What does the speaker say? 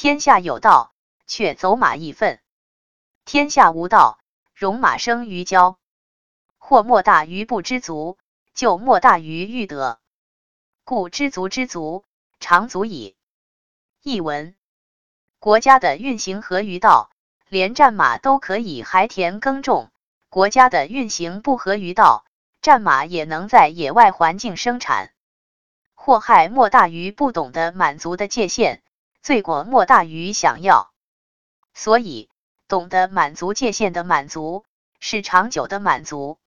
天下有道，却走马一分；天下无道，戎马生于郊。祸莫大于不知足，就莫大于欲得。故知足知足，常足矣。译文：国家的运行合于道，连战马都可以还田耕种；国家的运行不合于道，战马也能在野外环境生产。祸害莫大于不懂得满足的界限，罪过莫大于想要。所以，懂得满足界限的满足，是长久的满足。